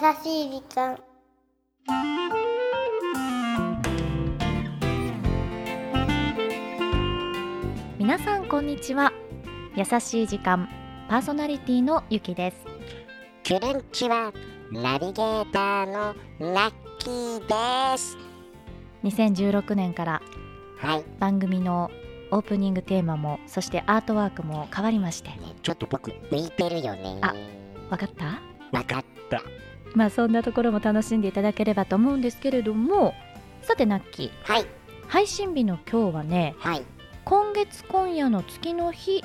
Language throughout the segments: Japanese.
しい時間。皆さんこんにちは。優しい時間パーソナリティのゆきです。クルンチはナビゲーターのラッキーです。2016年からはい、番組のオープニングテーマもそしてアートワークも変わりまして。ね、ちょっと僕浮いてるよね。あわかった？わかったまあそんなところも楽しんでいただければと思うんですけれどもさてナッキー。はい。配信日の今日はねはい。今月今夜の月の日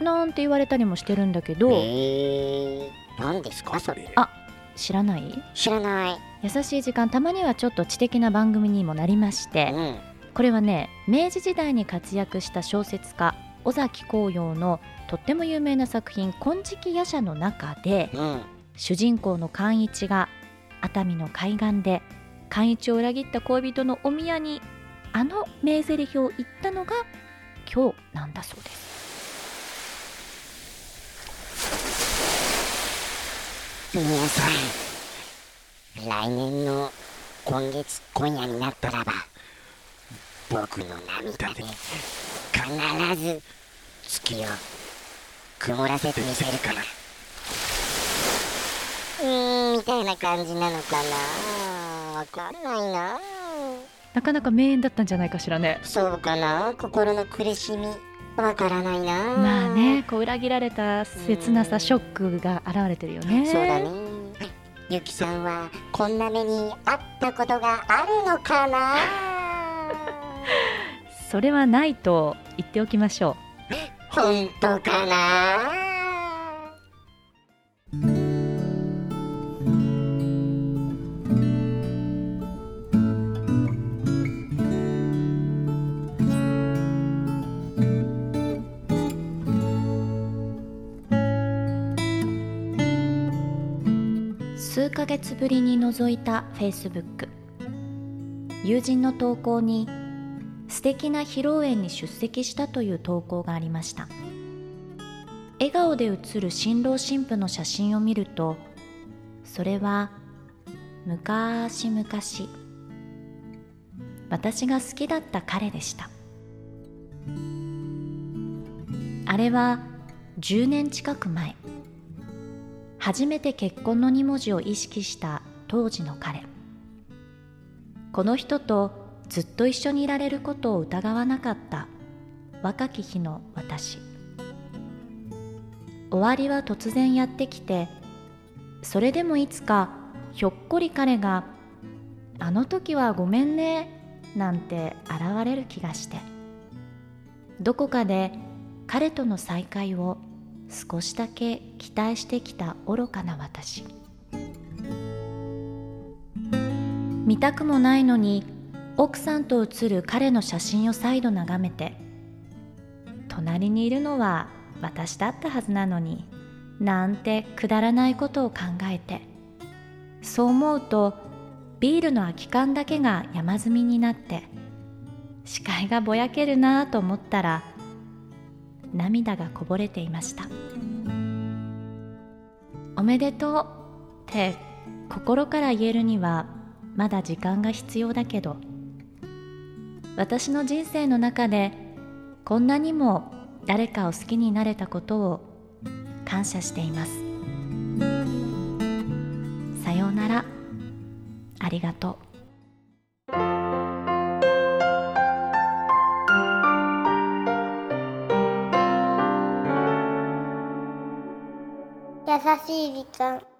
なんて言われたりもしてるんだけど、えー、何ですかそれ。あ知らない？知らない。優しい時間たまにはちょっと知的な番組にもなりましてうん。これはね明治時代に活躍した小説家尾崎紅葉のとっても有名な作品「金色夜叉」の中でうん主人公の寛一が熱海の海岸で寛一を裏切った恋人のお宮にあの名台詞を言ったのが今日なんだそうです。皆さん来年の今月今夜になったらば僕の涙で必ず月を曇らせてみせるから。ーんみたいな感じなのかな。わかんないな。なかなか名演だったんじゃないかしらね。そうかな。心の苦しみわからないな。まあねこう裏切られた切なさショックが現れてるよね。そうだね。ゆきさんはこんな目にあったことがあるのかな。それはないと言っておきましょ本当かな数ヶ月ぶりに覗いた Facebook 友人の投稿に素敵な披露宴に出席したという投稿がありました。笑顔で写る新郎新婦の写真を見るとそれは昔々私が好きだった彼でした。あれは10年近く前。初めて結婚の2文字を意識した当時の彼。この人とずっと一緒にいられることを疑わなかった若き日の私。終わりは突然やってきてそれでもいつかひょっこり彼が「あの時はごめんね」なんて現れる気がして。どこかで彼との再会を少しだけ期待してきた愚かな私。見たくもないのに奥さんと写る彼の写真を再度眺めて隣にいるのは私だったはずなのになんてくだらないことを考えてそう思うとビールの空き缶だけが山積みになって視界がぼやけるなぁと思ったら涙がこぼれていました。おめでとうって心から言えるにはまだ時間が必要だけど私の人生の中でこんなにも誰かを好きになれたことを感謝しています。さようなら。ありがとう。しい時間。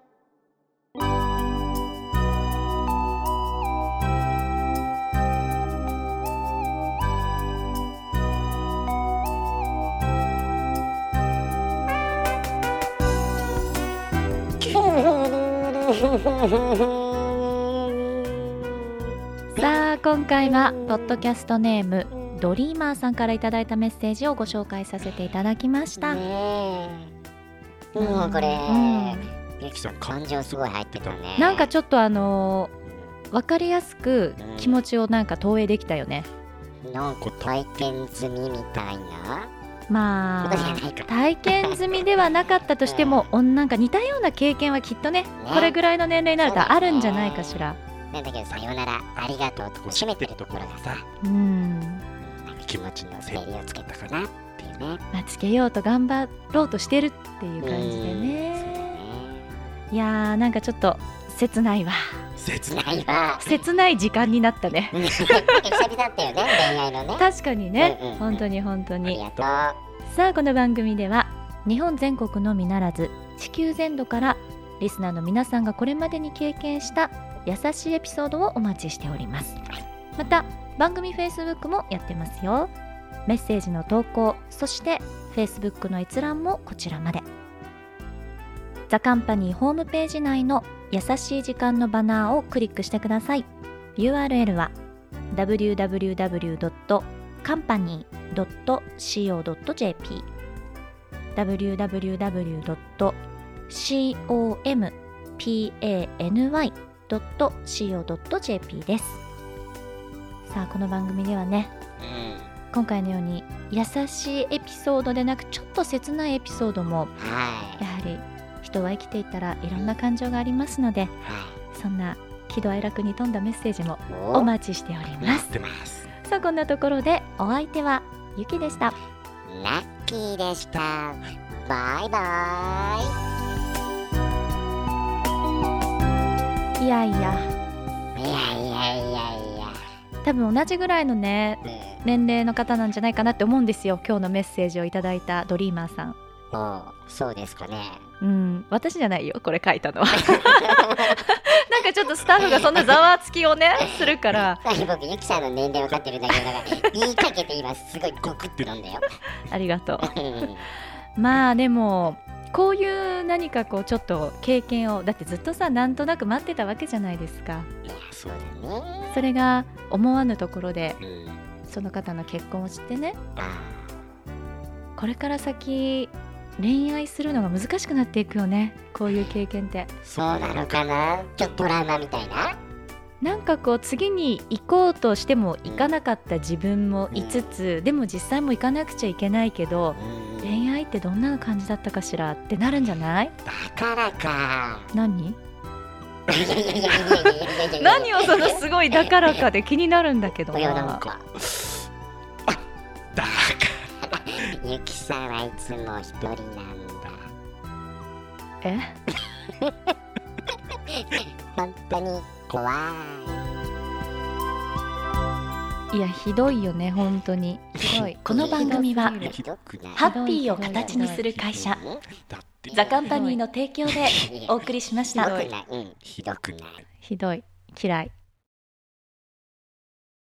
さあ今回はポッドキャストネームドリーマーさんからいただいたメッセージをご紹介させていただきました、ねえもうこれ、うん。ゆきさん感情すごい入ってたね。なんかちょっとあのー、分かりやすく気持ちをなんか投影できたよね。なんか体験済みみたいな？まあ体験済みではなかったとしても、おなんか似たような経験はきっとねこれぐらいの年齢になるとあるんじゃないかしら。なんだけどさようならありがとうと締めてるところがさ。うん気持ちの整理をつけたかな。っていうね。まあつけようと頑張ろうとしてるっていう感じでうんね。いやーなんかちょっと切ないわ。切ないわ。切ない時間になったね。うん久々だったよね恋愛のね。確かにね、うんうんうん。本当に本当ありにがとう。さあこの番組では日本全国のみならず地球全土からリスナーの皆さんがこれまでに経験した優しいエピソードをお待ちしております。また番組 Facebook もやってますよ。メッセージの投稿そして Facebook の閲覧もこちらまで。ザカンパニーホームページ内の優しい時間のバナーをクリックしてください。URL は www.company.co.jp www.company.co.jp です。さあこの番組ではねうん今回のように優しいエピソードでなくちょっと切ないエピソードもはやはり人は生きていたらいろんな感情がありますのでい。はそんな喜怒哀楽に富んだメッセージもいお待ちしております。さあこんなところでお相手はゆきでした。ラッキーでした。バイバイ。いやいや多分同じぐらいのねうん。年齢の方なんじゃないかなって思うんですよ。今日のメッセージをいただいたドリーマーさん。もうそうですかね。うん。私じゃないよこれ書いたのは。なんかちょっとスタッフがそんなざわつきをねするから。僕ゆきさんの年齢分かってるんだけどだから 言いかけて今すごいゴクって飲んだよ。ありがとう。ん。うまあでもこういう何かこうちょっと経験をだってずっとさなんとなく待ってたわけじゃないですか。いやそうだね。それが思わぬところでうん。その方の結婚を知ってねあこれから先恋愛するのが難しくなっていくよねこういう経験って。そうなのかな？ちょっとトラウマみたいな？なんかこう次に行こうとしても行かなかった自分もいつつ、でも実際も行かなくちゃいけないけどうん恋愛ってどんな感じだったかしらってなるんじゃない？だからか。何？何をそのすごいだからかで気になるんだけどな。だから。ゆきさんはいつも一人なんだ。え？本当に怖いやひどいよね本当に。ひどい。この番組はハッピーを形にする会社ザカンパニーの提供でお送りしました。ひどい。ひどい。嫌い